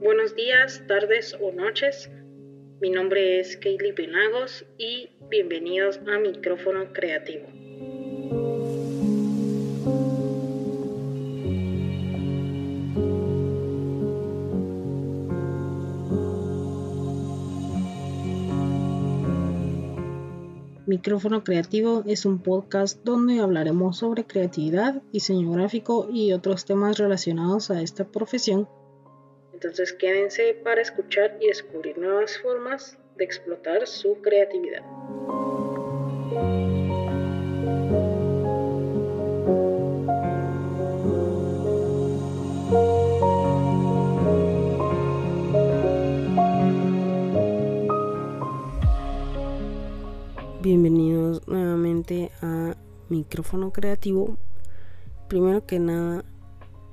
Buenos días, tardes o noches. Mi nombre es Kaylee Penagos y bienvenidos a Micrófono Creativo. Micrófono Creativo es un podcast donde hablaremos sobre creatividad, diseño gráfico y otros temas relacionados a esta profesión entonces quédense para escuchar y descubrir nuevas formas de explotar su creatividad. A Micrófono Creativo. Primero que nada,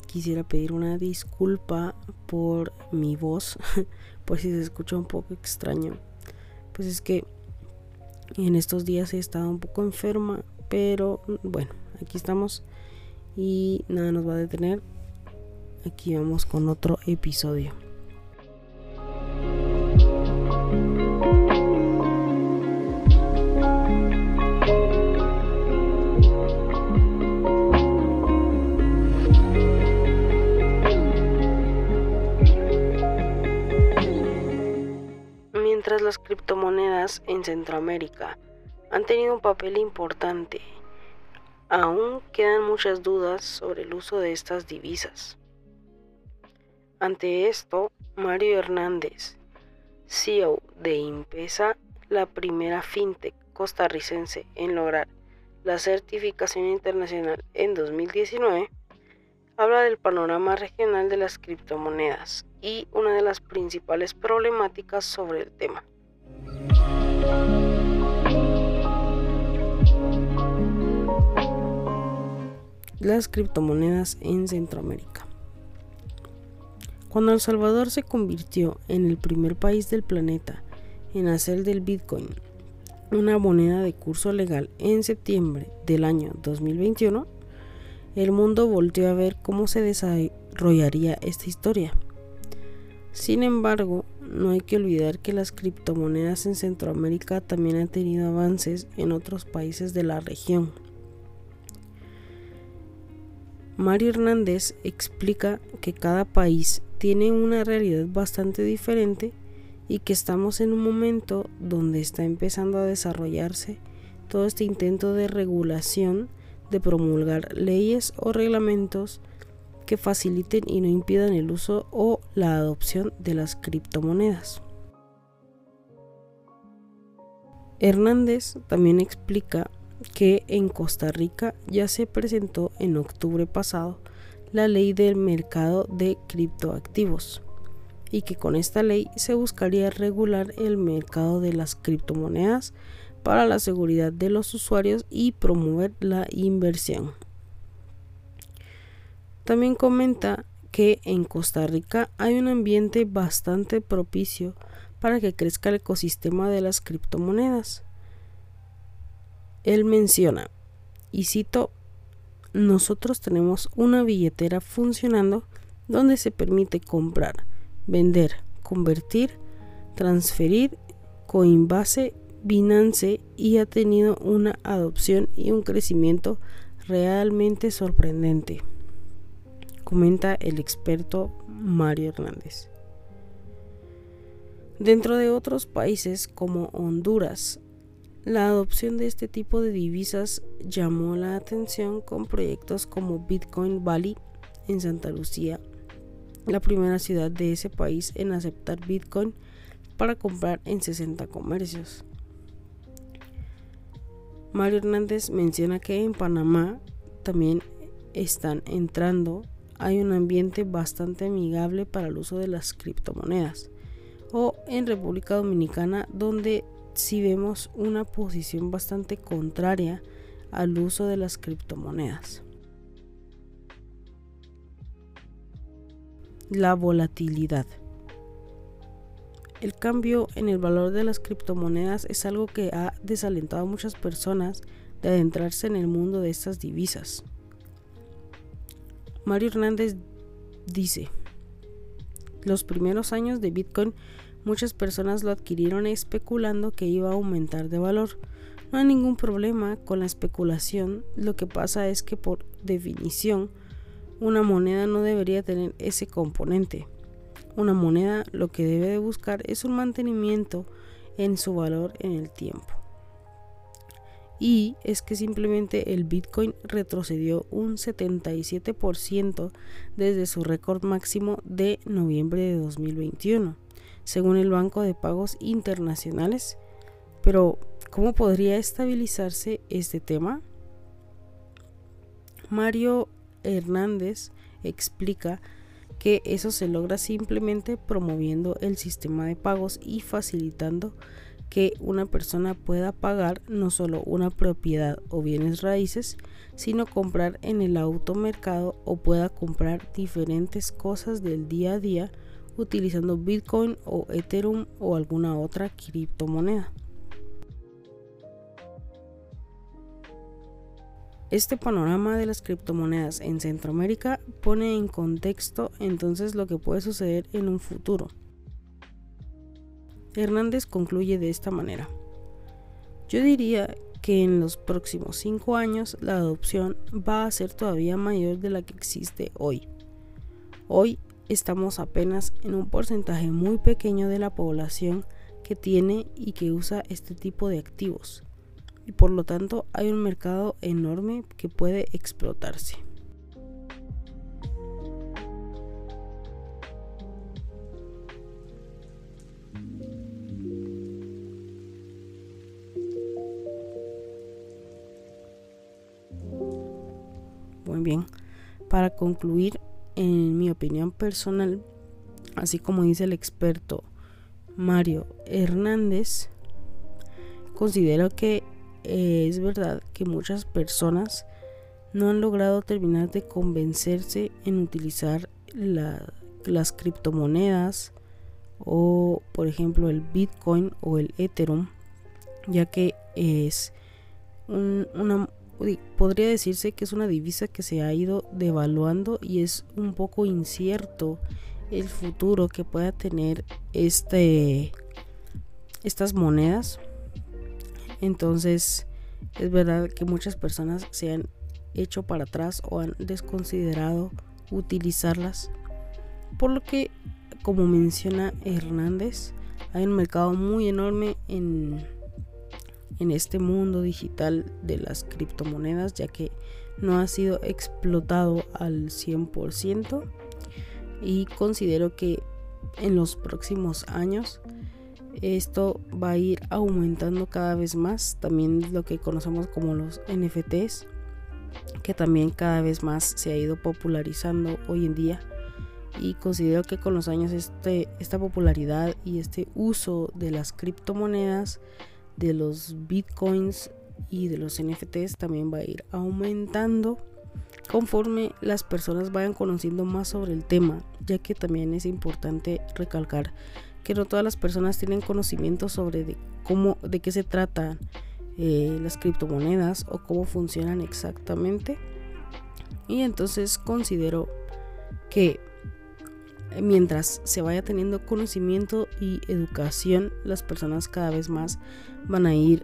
quisiera pedir una disculpa por mi voz, por si se escucha un poco extraño. Pues es que en estos días he estado un poco enferma, pero bueno, aquí estamos y nada nos va a detener. Aquí vamos con otro episodio. En Centroamérica han tenido un papel importante, aún quedan muchas dudas sobre el uso de estas divisas. Ante esto, Mario Hernández, CEO de Impesa, la primera fintech costarricense en lograr la certificación internacional en 2019, habla del panorama regional de las criptomonedas y una de las principales problemáticas sobre el tema. Las criptomonedas en Centroamérica. Cuando El Salvador se convirtió en el primer país del planeta en hacer del Bitcoin una moneda de curso legal en septiembre del año 2021, el mundo volvió a ver cómo se desarrollaría esta historia. Sin embargo, no hay que olvidar que las criptomonedas en Centroamérica también han tenido avances en otros países de la región. Mario Hernández explica que cada país tiene una realidad bastante diferente y que estamos en un momento donde está empezando a desarrollarse todo este intento de regulación, de promulgar leyes o reglamentos que faciliten y no impidan el uso o la adopción de las criptomonedas. Hernández también explica que en Costa Rica ya se presentó en octubre pasado la ley del mercado de criptoactivos y que con esta ley se buscaría regular el mercado de las criptomonedas para la seguridad de los usuarios y promover la inversión. También comenta que en Costa Rica hay un ambiente bastante propicio para que crezca el ecosistema de las criptomonedas. Él menciona, y cito, nosotros tenemos una billetera funcionando donde se permite comprar, vender, convertir, transferir, Coinbase, Binance y ha tenido una adopción y un crecimiento realmente sorprendente comenta el experto Mario Hernández. Dentro de otros países como Honduras, la adopción de este tipo de divisas llamó la atención con proyectos como Bitcoin Valley en Santa Lucía, la primera ciudad de ese país en aceptar Bitcoin para comprar en 60 comercios. Mario Hernández menciona que en Panamá también están entrando hay un ambiente bastante amigable para el uso de las criptomonedas. O en República Dominicana, donde sí vemos una posición bastante contraria al uso de las criptomonedas. La volatilidad. El cambio en el valor de las criptomonedas es algo que ha desalentado a muchas personas de adentrarse en el mundo de estas divisas. Mario Hernández dice, los primeros años de Bitcoin muchas personas lo adquirieron especulando que iba a aumentar de valor. No hay ningún problema con la especulación, lo que pasa es que por definición una moneda no debería tener ese componente. Una moneda lo que debe de buscar es un mantenimiento en su valor en el tiempo y es que simplemente el Bitcoin retrocedió un 77% desde su récord máximo de noviembre de 2021, según el Banco de Pagos Internacionales. Pero, ¿cómo podría estabilizarse este tema? Mario Hernández explica que eso se logra simplemente promoviendo el sistema de pagos y facilitando que una persona pueda pagar no solo una propiedad o bienes raíces, sino comprar en el automercado o pueda comprar diferentes cosas del día a día utilizando Bitcoin o Ethereum o alguna otra criptomoneda. Este panorama de las criptomonedas en Centroamérica pone en contexto entonces lo que puede suceder en un futuro. Hernández concluye de esta manera. Yo diría que en los próximos cinco años la adopción va a ser todavía mayor de la que existe hoy. Hoy estamos apenas en un porcentaje muy pequeño de la población que tiene y que usa este tipo de activos y por lo tanto hay un mercado enorme que puede explotarse. Para concluir, en mi opinión personal, así como dice el experto Mario Hernández, considero que eh, es verdad que muchas personas no han logrado terminar de convencerse en utilizar las criptomonedas o por ejemplo el Bitcoin o el Ethereum ya que es una podría decirse que es una divisa que se ha ido devaluando y es un poco incierto el futuro que pueda tener este estas monedas. Entonces es verdad que muchas personas se han hecho para atrás o han desconsiderado utilizarlas. Por lo que como menciona Hernández hay un mercado muy enorme en en este mundo digital de las criptomonedas ya que no ha sido explotado al 100% y considero que en los próximos años esto va a ir aumentando cada vez más. También lo que conocemos como los NFTs que también cada vez más se ha ido popularizando hoy en día. Y considero que con los años este, esta popularidad y este uso de las criptomonedas de los bitcoins y de los NFTs también va a ir aumentando conforme las personas vayan conociendo más sobre el tema, ya que también es importante recalcar que no todas las personas tienen conocimiento sobre de cómo, de qué se tratan eh, las criptomonedas o cómo funcionan exactamente. Y entonces considero que mientras se vaya teniendo conocimiento y educación, las personas cada vez más van a ir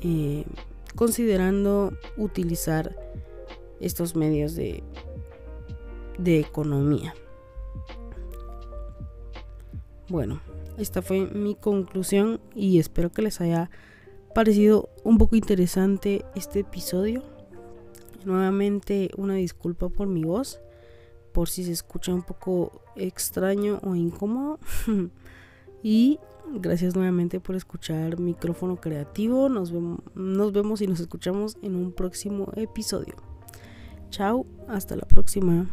eh, considerando utilizar estos medios de, de economía. Bueno, esta fue mi conclusión y espero que les haya parecido un poco interesante este episodio. Nuevamente una disculpa por mi voz por si se escucha un poco extraño o incómodo. y gracias nuevamente por escuchar Micrófono Creativo. Nos, vemos y nos escuchamos en un próximo episodio. Chao, hasta la próxima.